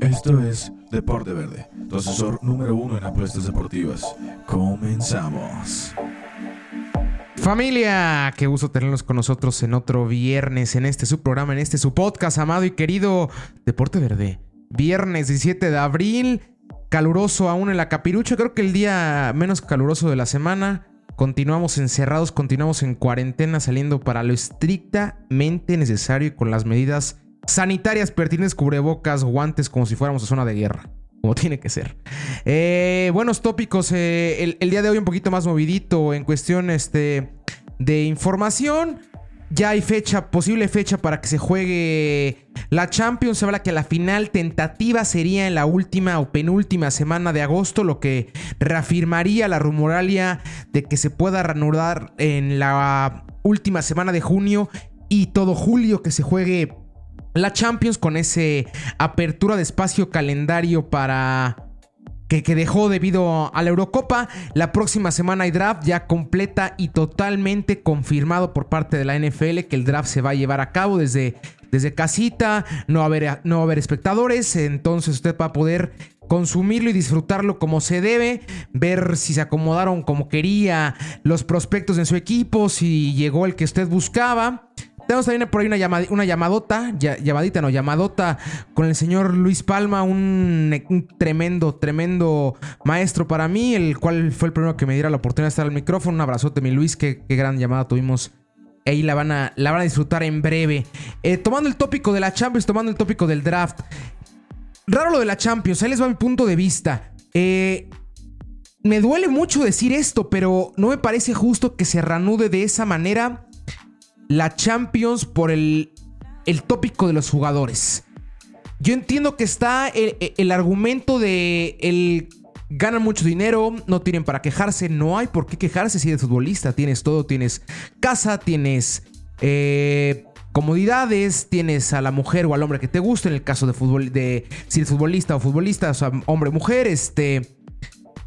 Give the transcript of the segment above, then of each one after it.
Esto es Deporte Verde, tu asesor número uno en apuestas deportivas. Comenzamos. Familia, qué gusto tenerlos con nosotros en otro viernes, en este su programa, en este su podcast, amado y querido Deporte Verde. Viernes 17 de abril, caluroso aún en la capirucha, creo que el día menos caluroso de la semana. Continuamos encerrados, continuamos en cuarentena, saliendo para lo estrictamente necesario y con las medidas sanitarias pertinentes, cubrebocas, guantes, como si fuéramos a zona de guerra. Como tiene que ser. Eh, buenos tópicos. eh, el, el día de hoy un poquito más movidito en cuestión este, de información. Ya hay fecha, posible fecha para que se juegue la Champions. Se habla que la final tentativa sería en la última o penúltima semana de agosto, lo que reafirmaría la rumoralia de que se pueda reanudar en la última semana de junio y todo julio que se juegue la Champions con ese apertura de espacio calendario para que, que, dejó debido a la Eurocopa. La próxima semana hay draft ya completa y totalmente confirmado por parte de la NFL que el draft se va a llevar a cabo desde, desde casita, no haber, no va a haber espectadores, entonces usted va a poder consumirlo y disfrutarlo como se debe, ver si se acomodaron como quería los prospectos en su equipo, si llegó el que usted buscaba. Tenemos también por ahí una, llamad una llamadota, llamadita, no, llamadota con el señor Luis Palma, un, tremendo, tremendo maestro para mí, el cual fue el primero que me diera la oportunidad de estar al micrófono. Un abrazote, mi Luis, qué, qué gran llamada tuvimos. Ahí la van a, la van a disfrutar en breve. Eh, tomando el tópico de la Champions, tomando el tópico del draft. Raro lo de la Champions, ahí les va mi punto de vista. Eh, me duele mucho decir esto, pero no me parece justo que se reanude de esa manera la Champions por el, el tópico de los jugadores. Yo entiendo que está el, el, argumento de el ganan mucho dinero, no tienen para quejarse, no hay por qué quejarse si eres futbolista, tienes todo, tienes casa, tienes eh, comodidades, tienes a la mujer o al hombre que te guste, en el caso de fútbol, de si eres futbolista o futbolista, o sea, hombre, mujer, este,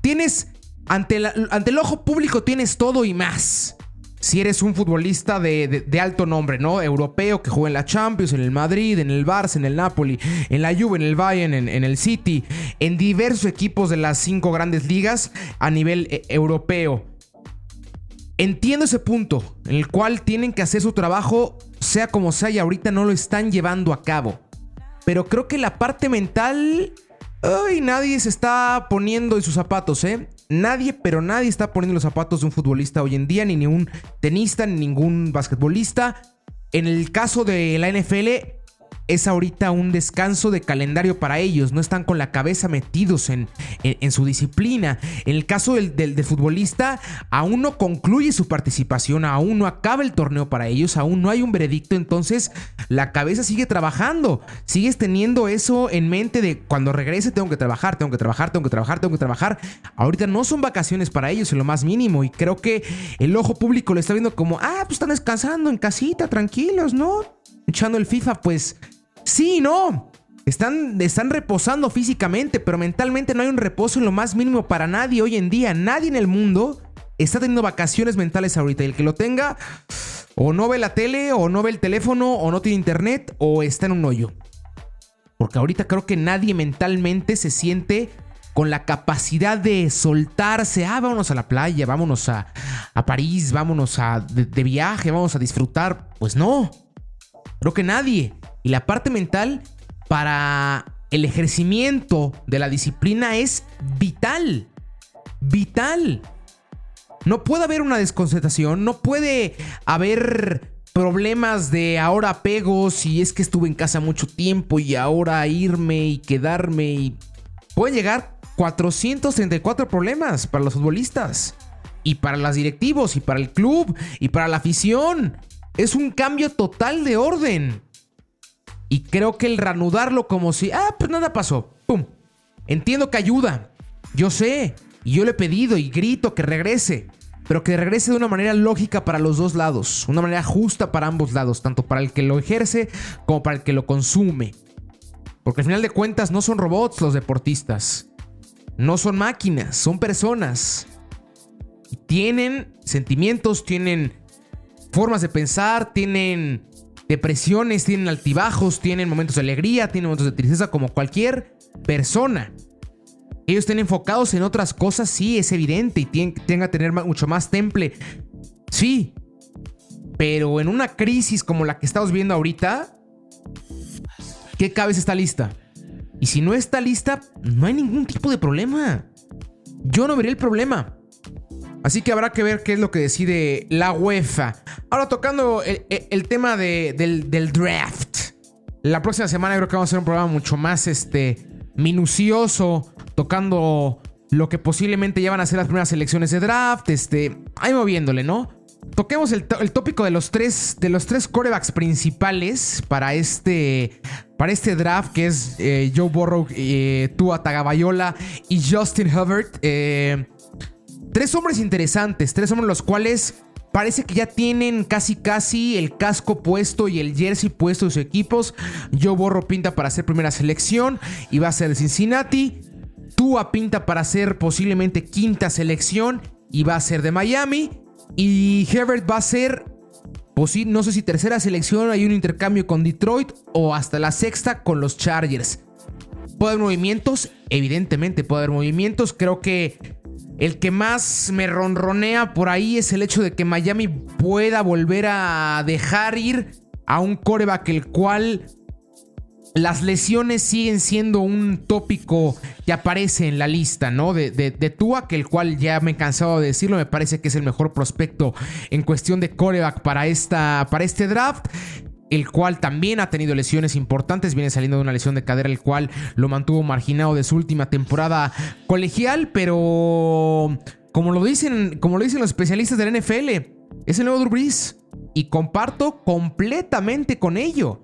tienes ante, ante el ojo público tienes todo y más si eres un futbolista de, de, alto nombre, ¿no? Europeo que juega en la Champions, en el Madrid, en el Barça, en el Napoli, en la Juve, en el Bayern, en, en el City, en diversos equipos de las cinco grandes ligas a nivel eh, europeo. Entiendo ese punto en el cual tienen que hacer su trabajo, sea como sea, y ahorita no lo están llevando a cabo. Pero creo que la parte mental. Ay, nadie se está poniendo en sus zapatos, ¿eh? Nadie, pero nadie está poniendo los zapatos de un futbolista hoy en día, ni ningún tenista, ni ningún basquetbolista. En el caso de la NFL, es ahorita un descanso de calendario para ellos. No están con la cabeza metidos en, en, su disciplina. En el caso del, del, del, futbolista, aún no concluye su participación, aún no acaba el torneo para ellos, aún no hay un veredicto. Entonces, la cabeza sigue trabajando. Sigues teniendo eso en mente de cuando regrese tengo que trabajar, tengo que trabajar, tengo que trabajar, tengo que trabajar. Ahorita no son vacaciones para ellos en lo más mínimo. Y creo que el ojo público lo está viendo como, ah, pues están descansando en casita, tranquilos, ¿no? Echando el FIFA, pues Sí, no. Están, están reposando físicamente, pero mentalmente no hay un reposo en lo más mínimo para nadie hoy en día. Nadie en el mundo está teniendo vacaciones mentales ahorita. Y el que lo tenga, o no ve la tele, o no ve el teléfono, o no tiene internet, o está en un hoyo. Porque ahorita creo que nadie mentalmente se siente con la capacidad de soltarse. Ah, vámonos a la playa, vámonos a, a París, vámonos a, de, de viaje, vamos a disfrutar. Pues no. Creo que nadie. Y la parte mental para el ejercimiento de la disciplina es vital. Vital. No puede haber una desconcentración, no puede haber problemas de ahora apegos y es que estuve en casa mucho tiempo y ahora irme y quedarme pueden llegar 434 problemas para los futbolistas y para los directivos y para el club y para la afición. Es un cambio total de orden. Y creo que el reanudarlo como si, ah, pues nada pasó. ¡Pum! Entiendo que ayuda. Yo sé. Y yo le he pedido y grito que regrese. Pero que regrese de una manera lógica para los dos lados. Una manera justa para ambos lados. Tanto para el que lo ejerce como para el que lo consume. Porque al final de cuentas no son robots los deportistas. No son máquinas, son personas. tienen sentimientos, tienen formas de pensar, tienen depresiones, tienen altibajos, tienen momentos de alegría, tienen momentos de tristeza como cualquier persona. Ellos estén enfocados en otras cosas, sí, es evidente, y tienen, que tener mucho más temple, sí. Pero en una crisis como la que estamos viendo ahorita, ¿qué cabeza está lista? Y si no está lista, no hay ningún tipo de problema. Yo no veré el problema. Así que habrá que ver qué es lo que decide la UEFA. Ahora tocando el, tema del, draft. La próxima semana creo que vamos a hacer un programa mucho más este, minucioso, tocando lo que posiblemente ya van a ser las primeras elecciones de draft. Este, ahí moviéndole, ¿no? Toquemos el, tópico de los tres, de los tres corebacks principales para este, para este draft, que es eh, Joe Burrow, eh, Tua Tagabayola y Justin Herbert. Eh, tres hombres interesantes, tres hombres los cuales parece que ya tienen casi casi el casco puesto y el jersey puesto de sus equipos. Joe Burrow pinta para ser primera selección y va a ser Cincinnati. Tua pinta para ser posiblemente quinta selección y va a ser de Miami. Y Herbert va a ser, no sé si tercera selección, hay un intercambio con Detroit o hasta la sexta con los Chargers. ¿Puede haber movimientos? Evidentemente puede haber movimientos. Creo que el que más me ronronea por ahí es el hecho de que Miami pueda volver a dejar ir a un coreback el cual las lesiones siguen siendo un tópico que aparece en la lista, ¿no? De, de, Tua, que el cual ya me he cansado de decirlo, me parece que es el mejor prospecto en cuestión de coreback para, esta, para este draft el cual también ha tenido lesiones importantes, viene saliendo de una lesión de cadera, el cual lo mantuvo marginado de su última temporada colegial, pero como lo dicen, como lo dicen los especialistas del NFL, es el nuevo Drew y comparto completamente con ello.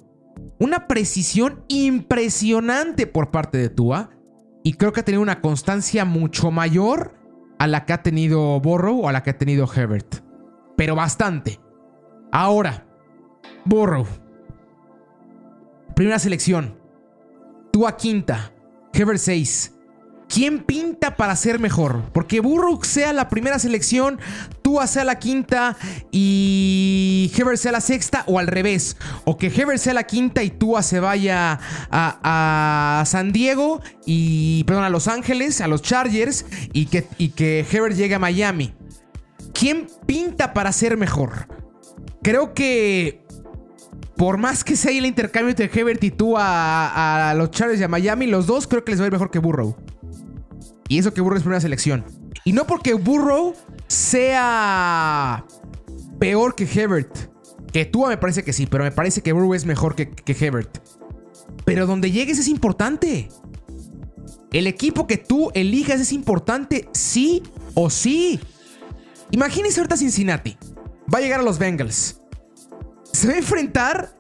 Una precisión impresionante por parte de Tua. Y creo que ha tenido una constancia mucho mayor a la que ha tenido Borrow o a la que ha tenido Herbert. Pero bastante. Ahora, Borrow. Primera selección. Tua quinta. Herbert 6. ¿Quién pinta para ser mejor? Porque Burrow sea la primera selección, Tua sea la quinta y Heber sea la sexta, o al revés. O que Heber sea la quinta y Tua se vaya a, San Diego y, perdón, a Los Ángeles, a los Chargers y que, y que Heber llegue a Miami. ¿Quién pinta para ser mejor? Creo que por más que sea el intercambio entre Hebert y Tua a, los Chargers y a Miami, los dos creo que les va a ir mejor que Burrow. Y eso que Burrow es primera selección. Y no porque Burrow sea peor que Hebert. Que tú me parece que sí, pero me parece que Burrow es mejor que, que Hebert. Pero donde llegues es importante. El equipo que tú elijas es importante, sí o sí. Imagínense ahorita Cincinnati. Va a llegar a los Bengals. Se va a enfrentar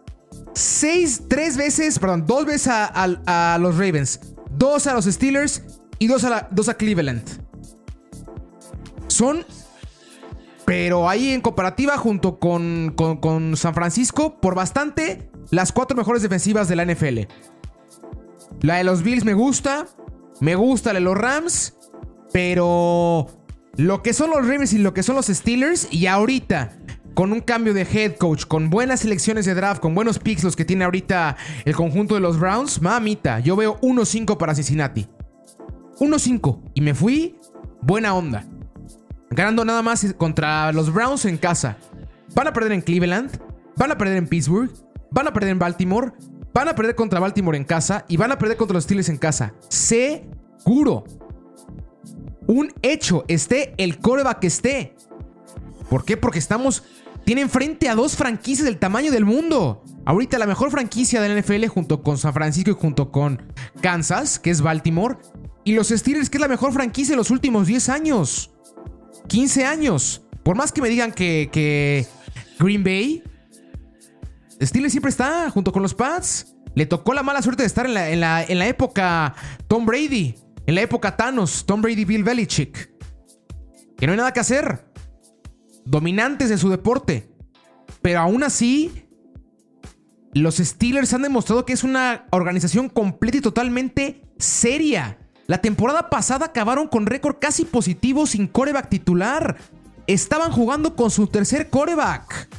seis, tres veces, perdón, dos veces a, los Ravens, dos a los Steelers y dos a, Cleveland. Son, pero ahí en comparativa junto con, con, San Francisco, por bastante, las cuatro mejores defensivas de la NFL. La de los Bills me gusta, me gusta la de los Rams, pero lo que son los Ravens y lo que son los Steelers, y ahorita con un cambio de head coach, con buenas selecciones de draft, con buenos picks los que tiene ahorita el conjunto de los Browns, mamita, yo veo 1-5 para Cincinnati. 1-5 y me fui buena onda. Ganando nada más contra los Browns en casa. Van a perder en Cleveland, van a perder en Pittsburgh, van a perder en Baltimore, van a perder contra Baltimore en casa y van a perder contra los Steelers en casa. Seguro. Un hecho, esté el coreback que esté. ¿Por qué? Porque estamos. Tienen frente a dos franquicias del tamaño del mundo. Ahorita la mejor franquicia de la NFL junto con San Francisco y junto con Kansas, que es Baltimore, y los Steelers, que es la mejor franquicia de los últimos 10 años. 15 años. Por más que me digan que, Green Bay, Steelers siempre está junto con los Pats. Le tocó la mala suerte de estar en la, en la, en la época Tom Brady, en la época Thanos, Tom Brady, Bill Belichick. Que no hay nada que hacer. Dominantes de su deporte. Pero aún así, los Steelers han demostrado que es una organización completa y totalmente seria. La temporada pasada acabaron con récord casi positivo sin coreback titular. estaban jugando con su tercer coreback.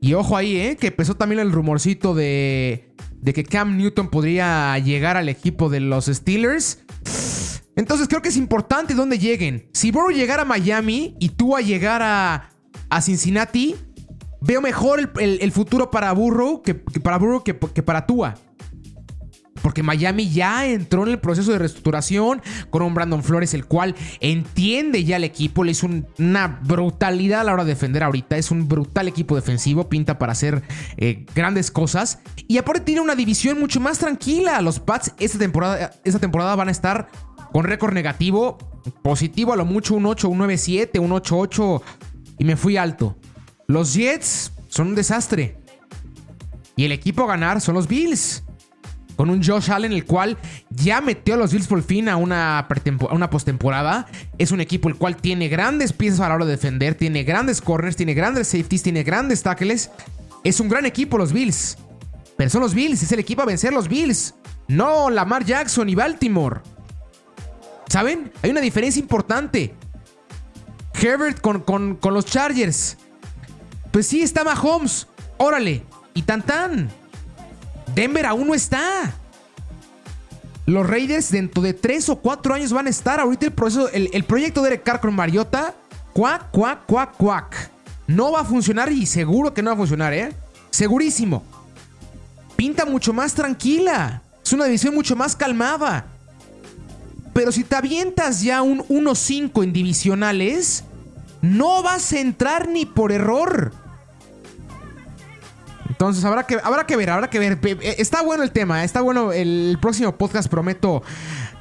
Y ojo ahí, ¿eh? Que empezó también el rumorcito de, de que Cam Newton podría llegar al equipo de los Steelers. Entonces creo que es importante dónde lleguen. Si Burrow llegara a Miami y tú a llegar a, Cincinnati, veo mejor el, futuro para Burrow que, para Burrow que, que para Tua. Porque Miami ya entró en el proceso de reestructuración con un Brandon Flores, el cual entiende ya el equipo. Le hizo una brutalidad a la hora de defender ahorita. Es un brutal equipo defensivo, pinta para hacer eh, grandes cosas. Y aparte tiene una división mucho más tranquila. Los Pats esta temporada, esta temporada van a estar con récord negativo, positivo a lo mucho un 8, un 9-7, un 8-8. Y me fui alto. Los Jets son un desastre. Y el equipo a ganar son los Bills con un Josh Allen, el cual ya metió a los Bills por fin a una, una postemporada. Es un equipo el cual tiene grandes piezas a la hora de defender, tiene grandes corners, tiene grandes safeties, tiene grandes tackles. Es un gran equipo los Bills. Pero son los Bills, es el equipo a vencer los Bills. No Lamar Jackson y Baltimore. ¿Saben? Hay una diferencia importante. Herbert con, con los Chargers. Pues sí, está Mahomes. Órale. Y tan tan. Denver aún no está. Los Raiders dentro de tres o cuatro años van a estar. Ahorita el proceso, el, proyecto de Eric con Mariota, cuac, cuac, cuac, cuac. No va a funcionar y seguro que no va a funcionar, ¿eh? Segurísimo. Pinta mucho más tranquila. Es una división mucho más calmada. Pero si te avientas ya un 1-5 en divisionales, no vas a entrar ni por error. Entonces habrá que, habrá que ver, habrá que ver. Eh, está bueno el tema, está bueno. El próximo podcast prometo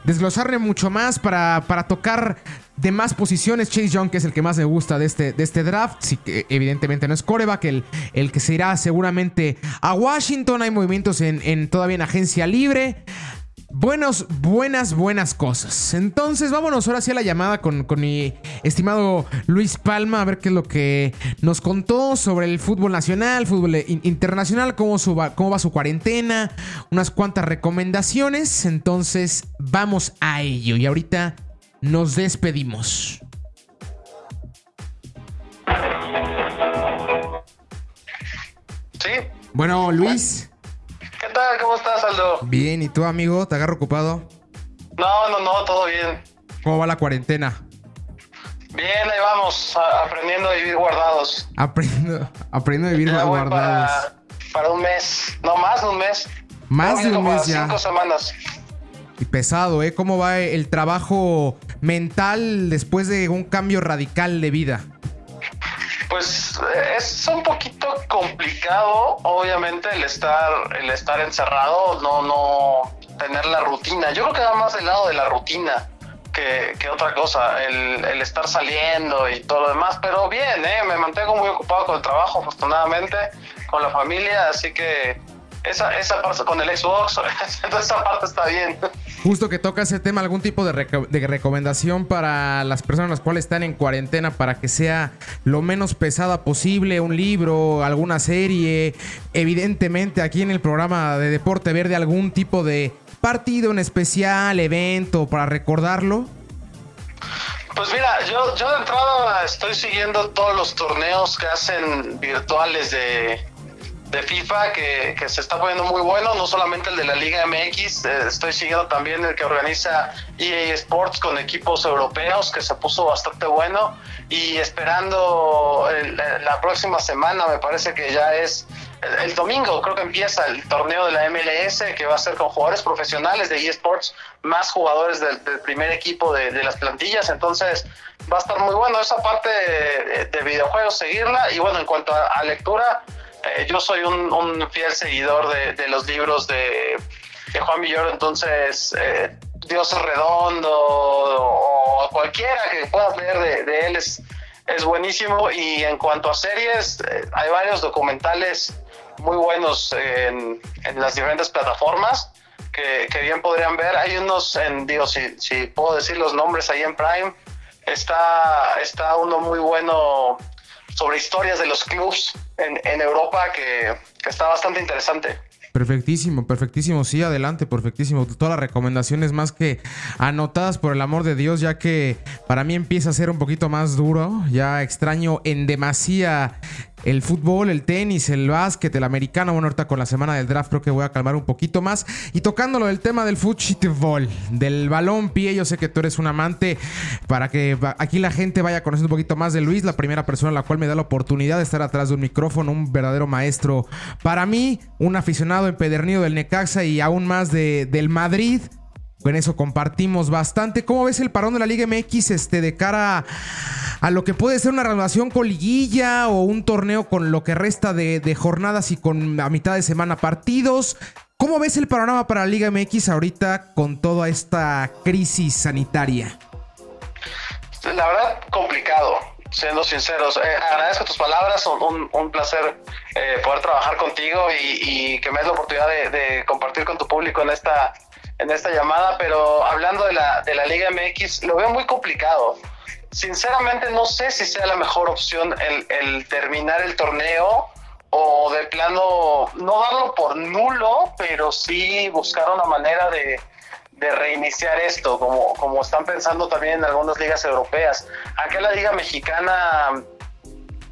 desglosarle mucho más para, para tocar de más posiciones. Chase Young, que es el que más me gusta de este, de este draft. Sí, evidentemente no es coreback, el, el que se irá seguramente a Washington. Hay movimientos en, en todavía en agencia libre. Buenos, buenas, buenas cosas. Entonces, vámonos ahora sí a la llamada con, mi estimado Luis Palma, a ver qué es lo que nos contó sobre el fútbol nacional, fútbol internacional, cómo, cómo va su cuarentena, unas cuantas recomendaciones. Entonces, vamos a ello. Y ahorita nos despedimos. Sí. Bueno, Luis. ¿Qué tal? ¿Cómo estás, Aldo? Bien, ¿y tú, amigo? ¿Te agarro ocupado? No, no, no, todo bien. ¿Cómo va la cuarentena? Bien, ahí vamos, aprendiendo a vivir guardados. Aprendiendo, aprendiendo a vivir guardados. Para, un mes, no más de un mes. Más de un mes ya. Cinco semanas. Y pesado, ¿eh? ¿Cómo va el trabajo mental después de un cambio radical de vida? Pues es un poquito complicado, obviamente, el estar, el estar encerrado, no, no tener la rutina. Yo creo que va más del lado de la rutina que, que otra cosa, el, el, estar saliendo y todo lo demás. Pero bien, ¿eh? me mantengo muy ocupado con el trabajo, afortunadamente, con la familia, así que esa, esa parte con el Xbox, esa parte está bien. Justo que toca ese tema, algún tipo de, recomendación para las personas las cuales están en cuarentena para que sea lo menos pesada posible, un libro, alguna serie, evidentemente aquí en el programa de Deporte Verde algún tipo de partido en especial, evento para recordarlo. Pues mira, yo, yo de entrada estoy siguiendo todos los torneos que hacen virtuales de, de FIFA que, que, se está poniendo muy bueno, no solamente el de la Liga MX, eh, estoy siguiendo también el que organiza EA Sports con equipos europeos, que se puso bastante bueno, y esperando la próxima semana, me parece que ya es el, domingo, creo que empieza el torneo de la MLS, que va a ser con jugadores profesionales de EA Sports, más jugadores del, primer equipo de, las plantillas, entonces va a estar muy bueno esa parte de, videojuegos, seguirla, y bueno, en cuanto a lectura, eh, yo soy un, fiel seguidor de, los libros de, Juan Villoro, entonces eh, Dios redondo o cualquiera que puedas leer de, él es, es buenísimo. Y en cuanto a series, eh, hay varios documentales muy buenos en, las diferentes plataformas. Que, bien podrían ver. Hay unos, en, digo, si, si puedo decir los nombres ahí en Prime, está, está uno muy bueno sobre historias de los clubs en, Europa que, está bastante interesante. Perfectísimo, perfectísimo. Sí, adelante, perfectísimo. Todas las recomendaciones más que anotadas por el amor de Dios, ya que para mí empieza a ser un poquito más duro. Ya extraño en demasía el fútbol, el tenis, el básquet, el americano. Bueno, ahorita con la semana del draft creo que voy a calmar un poquito más. Y tocándolo del tema del fútbol, del balón pie, yo sé que tú eres un amante para que aquí la gente vaya conociendo un poquito más de Luis, la primera persona a la cual me da la oportunidad de estar atrás de un micrófono, un verdadero maestro para mí, un aficionado empedernido del Necaxa y aún más de, del Madrid. Con eso compartimos bastante. ¿Cómo ves el parón de la Liga MX este, de cara a lo que puede ser una renovación con liguilla o un torneo con lo que resta de, jornadas y con a mitad de semana partidos? ¿Cómo ves el panorama para la Liga MX ahorita con toda esta crisis sanitaria? La verdad, complicado, siendo sinceros. Eh, agradezco tus palabras, un, un placer eh, poder trabajar contigo y, que me des la oportunidad de compartir con tu público en esta en esta llamada, pero hablando de la, de la Liga MX, lo veo muy complicado. Sinceramente no sé si sea la mejor opción el, terminar el torneo o de plano no darlo por nulo, pero sí buscar una manera de, de reiniciar esto, como, como están pensando también en algunas ligas europeas. Aquí en la Liga Mexicana,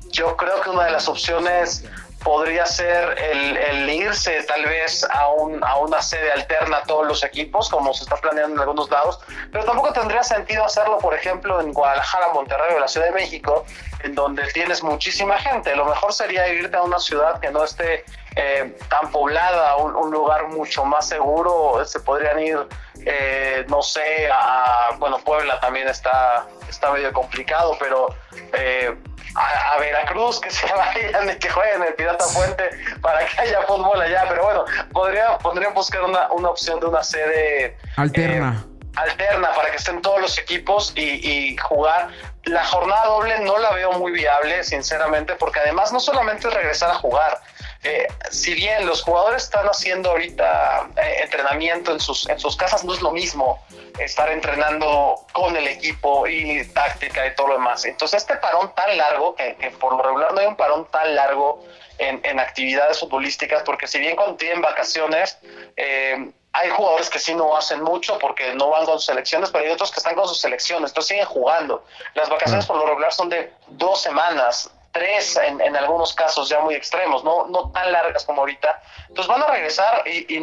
yo creo que una de las opciones podría ser el, irse tal vez a, un, a una sede alterna a todos los equipos, como se está planeando en algunos lados, pero tampoco tendría sentido hacerlo, por ejemplo, en Guadalajara, Monterrey o la Ciudad de México, en donde tienes muchísima gente. Lo mejor sería irte a una ciudad que no esté eh, tan poblada, un, un, lugar mucho más seguro. Se podrían ir, eh, no sé, a, bueno, Puebla también está, está medio complicado, pero... Eh, a, Veracruz, que se vayan y que jueguen el Pirata Fuente para que haya fútbol allá. Pero bueno, podría, podrían buscar una, una opción de una sede alterna. Eh, alterna para que estén todos los equipos y, jugar. La jornada doble no la veo muy viable, sinceramente, porque además no solamente es regresar a jugar. Eh, si bien los jugadores están haciendo ahorita eh, entrenamiento en sus, en sus casas, no es lo mismo estar entrenando con el equipo y táctica y todo lo demás. Entonces este parón tan largo, que, por lo regular no hay un parón tan largo en, actividades futbolísticas, porque si bien cuando tienen vacaciones, eh, hay jugadores que sí no hacen mucho porque no van con sus selecciones, pero hay otros que están con sus selecciones, entonces siguen jugando. Las vacaciones por lo regular son de dos semanas, tres en, algunos casos ya muy extremos, no, no tan largas como ahorita. Entonces van a regresar y,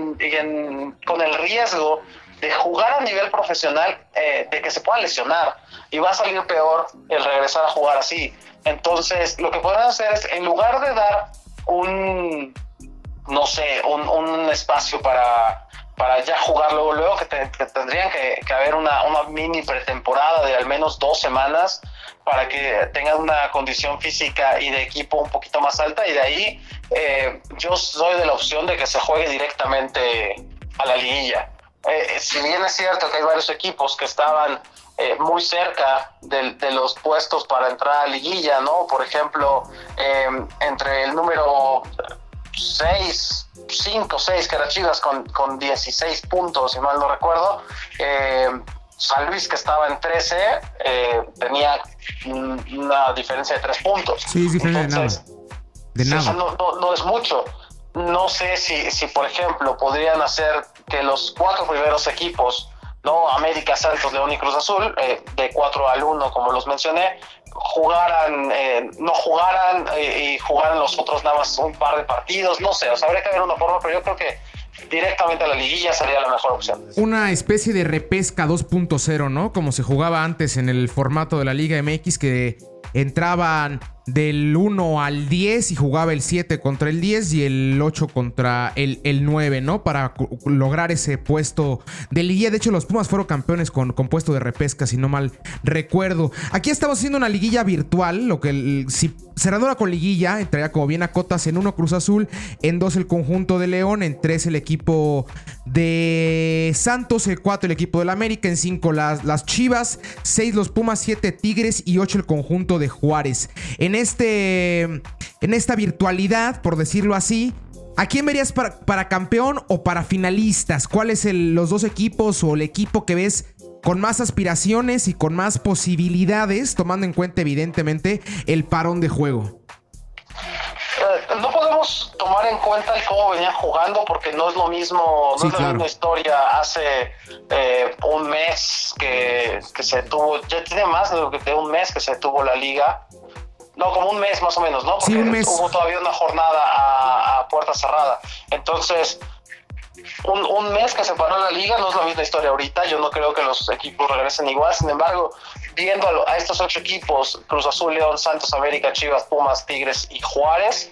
con el riesgo de jugar a nivel profesional, eh, de que se puedan lesionar y va a salir peor el regresar a jugar así. Entonces, lo que pueden hacer es, en lugar de dar un, no sé, un, espacio para, para ya jugar luego, luego que, tendrían que, haber una, una, mini pretemporada de al menos dos semanas para que tengan una condición física y de equipo un poquito más alta y de ahí eh, yo soy de la opción de que se juegue directamente a la liguilla. Eh, si bien es cierto que hay varios equipos que estaban eh, muy cerca de, los puestos para entrar a liguilla, ¿no? Por ejemplo, em, entre el número 6, 5, 6, que era Chivas con, con 16 puntos, si mal no recuerdo. Em, San Luis, que estaba en 13, eh, tenía una diferencia de 3 puntos. Sí, es diferente de nada. no, no es mucho. No sé si, si, por ejemplo, podrían hacer que los cuatro primeros equipos, ¿no? América, Santos, León y Cruz Azul, eh, de 4 al 1, como los mencioné, jugaran, eh, no jugaran eh, y jugaran los otros nada más un par de partidos, no sé, o sea, habría que ver una forma, pero yo creo que directamente a la liguilla sería la mejor opción. Una especie de repesca 2.0, ¿no? Como se jugaba antes en el formato de la Liga MX que entraban del 1 al 10 y jugaba el 7 contra el 10 y el 8 contra el, el 9, ¿no? Para lograr ese puesto de liguilla. De hecho, los Pumas fueron campeones con, con, puesto de repesca, si no mal recuerdo. Aquí estamos haciendo una liguilla virtual, lo que si cerradora con liguilla, entraría como bien a cotas en 1 Cruz Azul, en 2 el conjunto de León, en 3 el equipo de Santos, el 4 el equipo del América, en 5 las, las Chivas, 6 los Pumas, 7 Tigres y 8 el conjunto de Juárez. En, este, en esta virtualidad, por decirlo así, ¿a quién verías para, campeón o para finalistas? ¿Cuáles son los dos equipos o el equipo que ves con más aspiraciones y con más posibilidades, tomando en cuenta evidentemente el parón de juego? Eh, no podemos tomar en cuenta el cómo venía jugando porque no es lo mismo, no es la misma historia hace eh, un mes que, se tuvo, ya tiene más de, un mes que se tuvo la liga. No, como un mes más o menos, ¿no? Porque hubo todavía una jornada a, a puerta cerrada. Entonces, un, un, mes que se paró la liga no es la misma historia ahorita. Yo no creo que los equipos regresen igual. Sin embargo, viendo a, estos ocho equipos, Cruz Azul, León, Santos, América, Chivas, Pumas, Tigres y Juárez,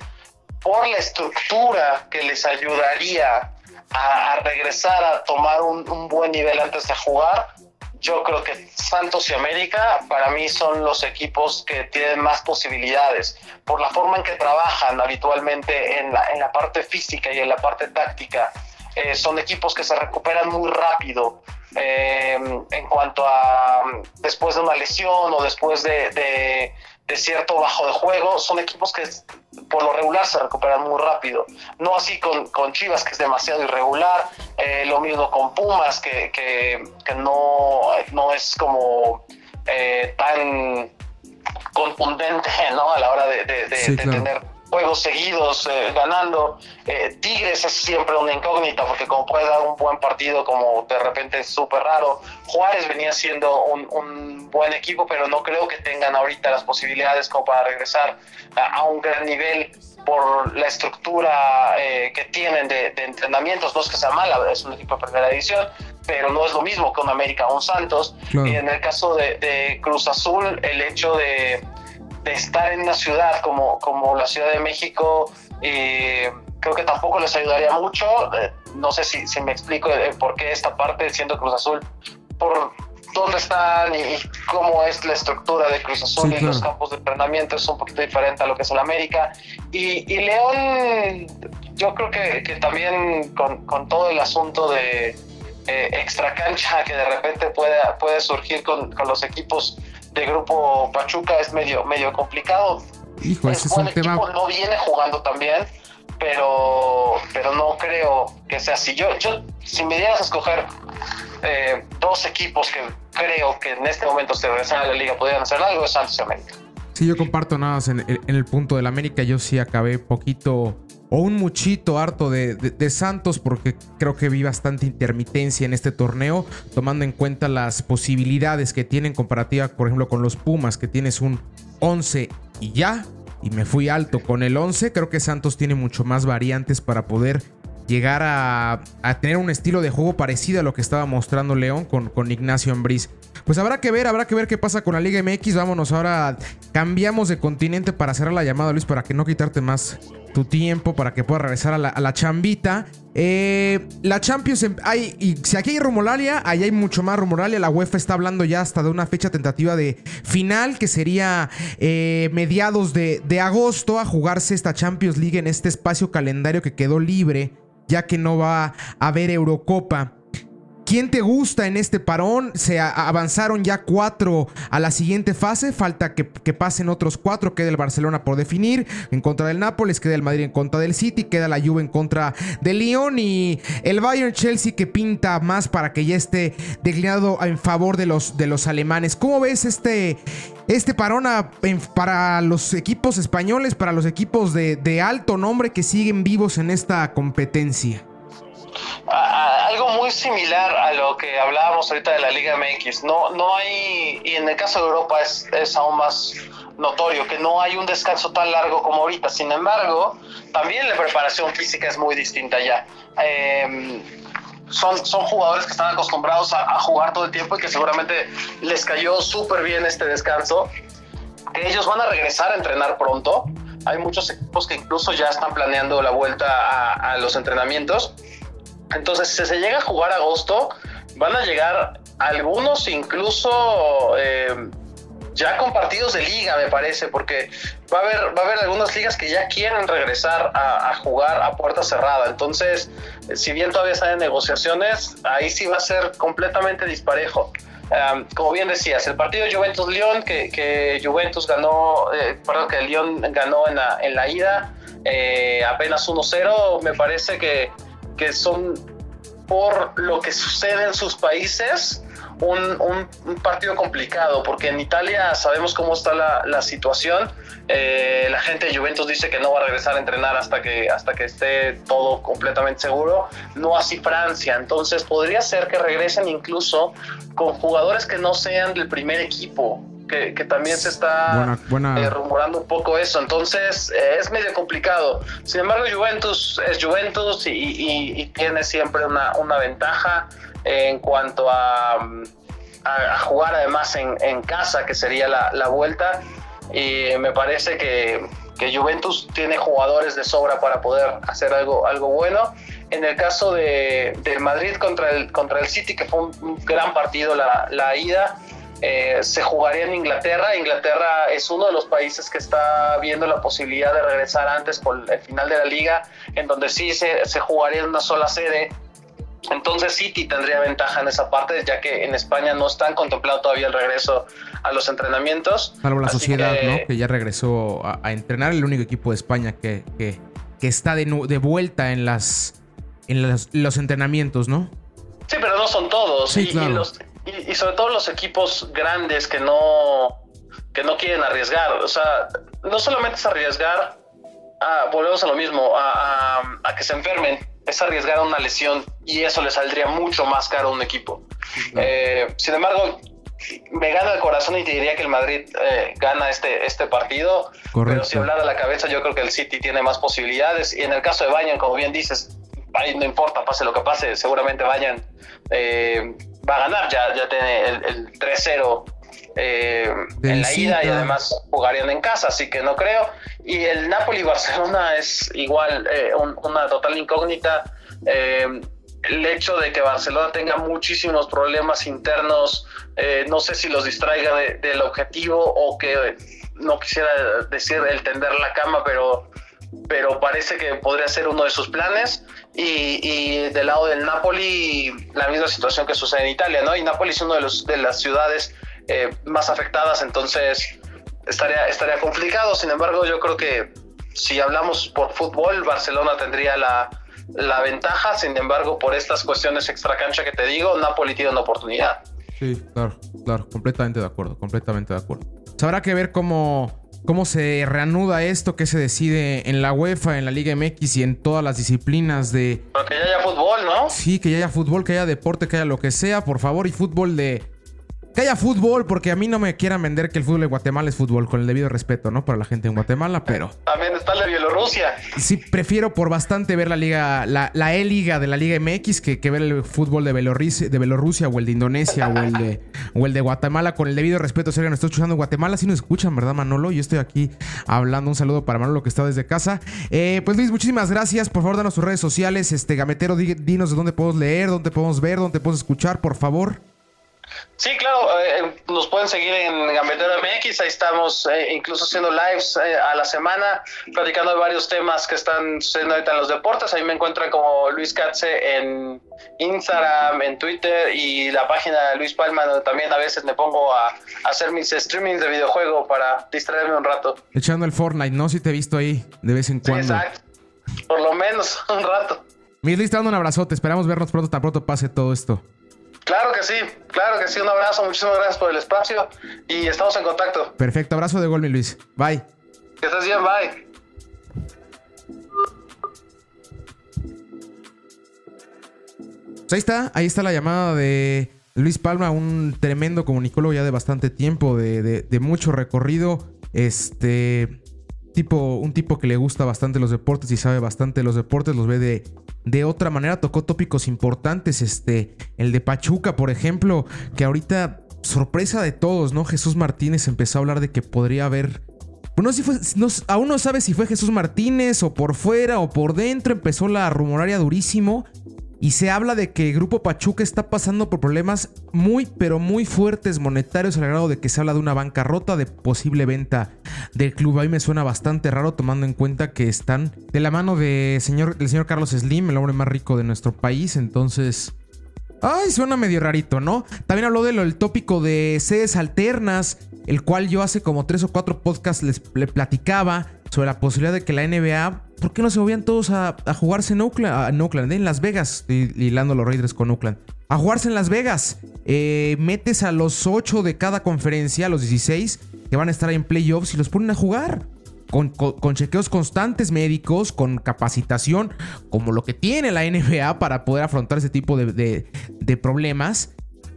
por la estructura que les ayudaría a, regresar a tomar un, un, buen nivel antes de jugar, yo creo que Santos y América para mí son los equipos que tienen más posibilidades por la forma en que trabajan habitualmente en la, en la parte física y en la parte táctica. Eh, son equipos que se recuperan muy rápido eh, en cuanto a después de una lesión o después de, cierto bajo de juego, son equipos que por lo regular se recuperan muy rápido. No así con, Chivas, que es demasiado irregular, eh, lo mismo con Pumas, que, que, no, no es como tan contundente ¿no? a la hora de, tener juegos seguidos eh, ganando. Eh, Tigres es siempre una incógnita porque como puede dar un buen partido como de repente es súper raro. Juárez venía siendo un, buen equipo pero no creo que tengan ahorita las posibilidades como para regresar a, un gran nivel por la estructura eh, que tienen de, entrenamientos. No es que sea mala, es un equipo de primera edición, pero no es lo mismo que un América o un Santos. Y en el caso de Cruz Azul, el hecho de de estar en una ciudad como, como la Ciudad de México, eh, creo que tampoco les ayudaría mucho. Eh, no sé si, si me explico por qué esta parte, siendo Cruz Azul, por dónde están y, cómo es la estructura de Cruz Azul y los campos de entrenamiento es un poquito diferente a lo que es el América. Y, y León, yo creo que, que también con, con, todo el asunto de eh, extra cancha que de repente puede, puede surgir con, con los equipos de grupo Pachuca es medio, medio complicado. Hijo, ese es, un tema. No viene jugando también, pero, pero no creo que sea así. Yo, yo si me dieras a escoger eh, dos equipos que creo que en este momento se regresan a la liga podrían hacer algo, es Santos y América. Sí, yo comparto nada más en, en el punto del América. Yo sí acabé poquito o un muchito harto de, Santos porque creo que vi bastante intermitencia en este torneo, tomando en cuenta las posibilidades que tienen comparativa, por ejemplo, con los Pumas, que tienes un 11 y ya, y me fui alto con el 11, creo que Santos tiene mucho más variantes para poder llegar a, tener un estilo de juego parecido a lo que estaba mostrando León con, con Ignacio Ambriz. Pues habrá que ver, habrá que ver qué pasa con la Liga MX. Vámonos ahora, cambiamos de continente para cerrar la llamada, Luis, para que no quitarte más tu tiempo para que puedas regresar a la, chambita. Eh, la Champions, em, hay, y si aquí hay rumolaria, ahí hay mucho más rumolaria. La UEFA está hablando ya hasta de una fecha tentativa de final, que sería eh, mediados de, de agosto, a jugarse esta Champions League en este espacio calendario que quedó libre, ya que no va a haber Eurocopa. ¿Quién te gusta en este parón? Se avanzaron ya cuatro a la siguiente fase. Falta que, pasen otros cuatro. Queda el Barcelona por definir. En contra del Nápoles. Queda el Madrid en contra del City. Queda la Juve en contra del Lyon. Y el Bayern Chelsea que pinta más para que ya esté declinado en favor de los, de los alemanes. ¿Cómo ves este, este parón para los equipos españoles? Para los equipos de alto nombre que siguen vivos en esta competencia algo muy similar a lo que hablábamos ahorita de la Liga MX. No, no hay, y en el caso de Europa es, es aún más notorio que no hay un descanso tan largo como ahorita. Sin embargo, también la preparación física es muy distinta ya. Em, son, son jugadores que están acostumbrados a, jugar todo el tiempo y que seguramente les cayó súper bien este descanso. Que ellos van a regresar a entrenar pronto. Hay muchos equipos que incluso ya están planeando la vuelta a, a los entrenamientos entonces, si se llega a jugar agosto, van a llegar algunos incluso eh, ya con partidos de liga, me parece, porque va a haber, va a haber algunas ligas que ya quieren regresar a, jugar a puerta cerrada. Entonces, si bien todavía están en negociaciones, ahí sí va a ser completamente disparejo. como bien decías, el partido Juventus-León, que, Juventus ganó, eh, perdón, que León ganó en la, en la ida, eh, apenas 1-0, me parece que que son por lo que sucede en sus países un, partido complicado, porque en Italia sabemos cómo está la, situación. Eh, la gente de Juventus dice que no va a regresar a entrenar hasta que, hasta que esté todo completamente seguro. No así Francia. Entonces podría ser que regresen incluso con jugadores que no sean del primer equipo. Que, también se está eh, rumorando un poco eso. Entonces eh, es medio complicado. Sin embargo, Juventus es Juventus y, tiene siempre una, una ventaja en cuanto a, a, jugar además en, casa, que sería la, vuelta. Y me parece que, que, Juventus tiene jugadores de sobra para poder hacer algo, algo bueno. En el caso de, del Madrid contra el, contra el City, que fue un, gran partido la, la ida, eh, se jugaría en Inglaterra. Inglaterra es uno de los países que está viendo la posibilidad de regresar antes por el final de la liga, en donde sí se, se jugaría en una sola sede entonces City tendría ventaja en esa parte, ya que en España no están contemplando todavía el regreso a los entrenamientos. Salvo la sociedad, que, ¿no? Que ya regresó a, entrenar, el único equipo de España que, que, está de, de, vuelta en las en los, entrenamientos, ¿no? Sí, pero no son todos. Sí, claro. y, sobre todo los equipos grandes que no, que no quieren arriesgar. O sea, no solamente es arriesgar, volvemos a lo mismo, a, a que se enfermen es arriesgar una lesión y eso le saldría mucho más caro a un equipo. Eh, sin embargo, me gana el corazón y te diría que el Madrid eh, gana este, este partido. Pero si hablar de la cabeza, yo creo que el City tiene más posibilidades. Y en el caso de Bayern, como bien dices, no importa, pase lo que pase, seguramente Bayern eh, va a ganar. Ya, ya tiene el, el 3-0 eh, en la ida y además jugarían en casa, así que no creo. Y el Napoli-Barcelona es igual eh, una total incógnita. Eh, el hecho de que Barcelona tenga muchísimos problemas internos, no sé si los distraiga del objetivo o que no quisiera decir el tender la cama, pero, pero parece que podría ser uno de sus planes. Y, y, del lado del Napoli, la misma situación que sucede en Italia, ¿no? Y Napoli es una de, los, de las ciudades eh, más afectadas, entonces estaría, estaría complicado. Sin embargo, yo creo que si hablamos por fútbol, Barcelona tendría la, la ventaja, sin embargo, por estas cuestiones extracancha que te digo, Napoli tiene una oportunidad. Sí, claro, claro, completamente de acuerdo, completamente de acuerdo. Habrá que ver cómo, cómo se reanuda esto que se decide en la UEFA, en la Liga MX y en todas las disciplinas de... Pero que ya haya fútbol, ¿no? Sí, que ya haya fútbol, que haya deporte, que haya lo que sea, por favor, y fútbol de que haya fútbol, porque a mí no me quieran vender que el fútbol de Guatemala es fútbol, con el debido respeto, ¿no? Para la gente en Guatemala, pero. También está la Bielorrusia. Sí, prefiero por bastante ver la liga, la, la E-Liga de la Liga MX que, que ver el fútbol de Bielorrusia, de Bielorrusia o el de Indonesia o el de, o el de Guatemala, con el debido respeto. Alguien nos está escuchando en Guatemala, si nos escuchan, ¿verdad, Manolo? Yo estoy aquí hablando. Un saludo para Manolo que está desde casa. Eh, pues Luis, muchísimas gracias. Por favor, danos tus redes sociales. Este, Gametero, dinos de dónde podemos leer, dónde podemos ver, dónde podemos escuchar, por favor. Sí, claro, eh, nos pueden seguir en Gambetero MX, ahí estamos eh, incluso haciendo lives eh, a la semana, platicando de varios temas que están sucediendo ahorita en los deportes. Ahí me encuentran como Luis Katze en Instagram, en Twitter y la página de Luis Palma, donde también a veces me pongo a, hacer mis streamings de videojuego para distraerme un rato. Echando el Fortnite, ¿no? Si te he visto ahí de vez en cuando. exacto, por lo menos un rato. Luis, te dando un abrazote, esperamos vernos pronto, tan pronto pase todo esto. Claro que sí, claro que sí. Un abrazo, muchísimas gracias por el espacio y estamos en contacto. Perfecto, abrazo de gol, mi Luis. Bye. Que estés bien, bye. Pues ahí está, ahí está la llamada de Luis Palma, un tremendo comunicólogo ya de bastante tiempo, de, de mucho recorrido. Este tipo, un tipo que le gusta bastante los deportes y sabe bastante los deportes, los ve de de otra manera. Tocó tópicos importantes, este, el de Pachuca, por ejemplo, que ahorita, sorpresa de todos, ¿no? Jesús Martínez empezó a hablar de que podría haber... Pues no, si fue, aún no sabe si fue Jesús Martínez o por fuera o por dentro, empezó la rumoraria durísimo. Y se habla de que el Grupo Pachuca está pasando por problemas muy, pero muy fuertes monetarios al grado de que se habla de una bancarrota, de posible venta del club. A mí me suena bastante raro tomando en cuenta que están de la mano de señor, del señor Carlos Slim, el hombre más rico de nuestro país. Entonces... Ay, suena medio rarito, ¿no? También habló del tópico de sedes alternas, el cual yo hace como tres o cuatro podcasts les, le platicaba sobre la posibilidad de que la NBA ¿por qué no se movían todos a, jugarse en Oakland, en Las Vegas? Hilando los Raiders con Oakland. A jugarse en Las Vegas. Eh, metes a los 8 de cada conferencia, a los 16, que van a estar en playoffs y los ponen a jugar. Con, chequeos constantes médicos, con capacitación, como lo que tiene la NBA para poder afrontar ese tipo de problemas.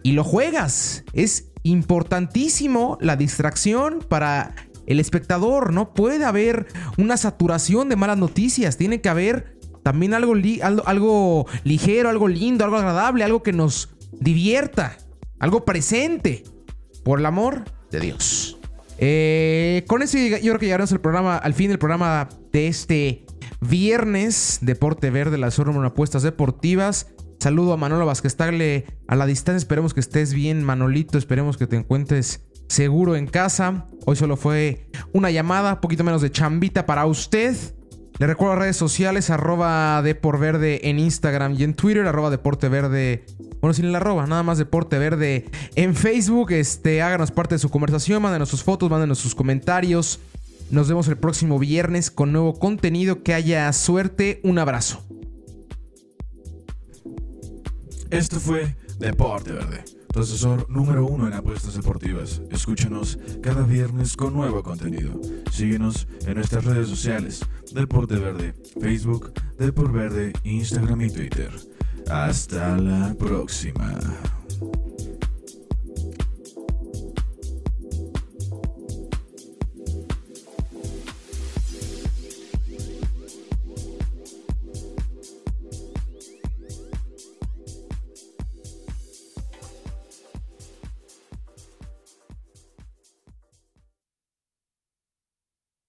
Y lo juegas. Es importantísimo la distracción para el espectador. No puede haber una saturación de malas noticias. Tiene que haber también algo, algo, ligero, algo lindo, algo agradable, algo que nos divierta, algo presente. Por el amor de Dios. Eh, con eso yo creo que llegaremos al programa, al fin del programa de este viernes. Deporte Verde, las en apuestas deportivas. Saludo a Manolo Vázquez a la distancia. Esperemos que estés bien, Manolito. Esperemos que te encuentres seguro en casa. Hoy solo fue una llamada, poquito menos de chambita para usted. Le recuerdo redes sociales, arroba Verde en Instagram y en Twitter, arroba Deporte Verde. Bueno, sin el arroba, nada más Deporte Verde en Facebook. Este, háganos parte de su conversación, mándenos sus fotos, mándenos sus comentarios. Nos vemos el próximo viernes con nuevo contenido. Que haya suerte. Un abrazo. Esto fue Deporte Verde tu asesor número uno en apuestas deportivas. Escúchanos cada viernes con nuevo contenido. Síguenos en nuestras redes sociales, Deporte Verde, Facebook, Deporte Verde, Instagram y Twitter. Hasta la próxima.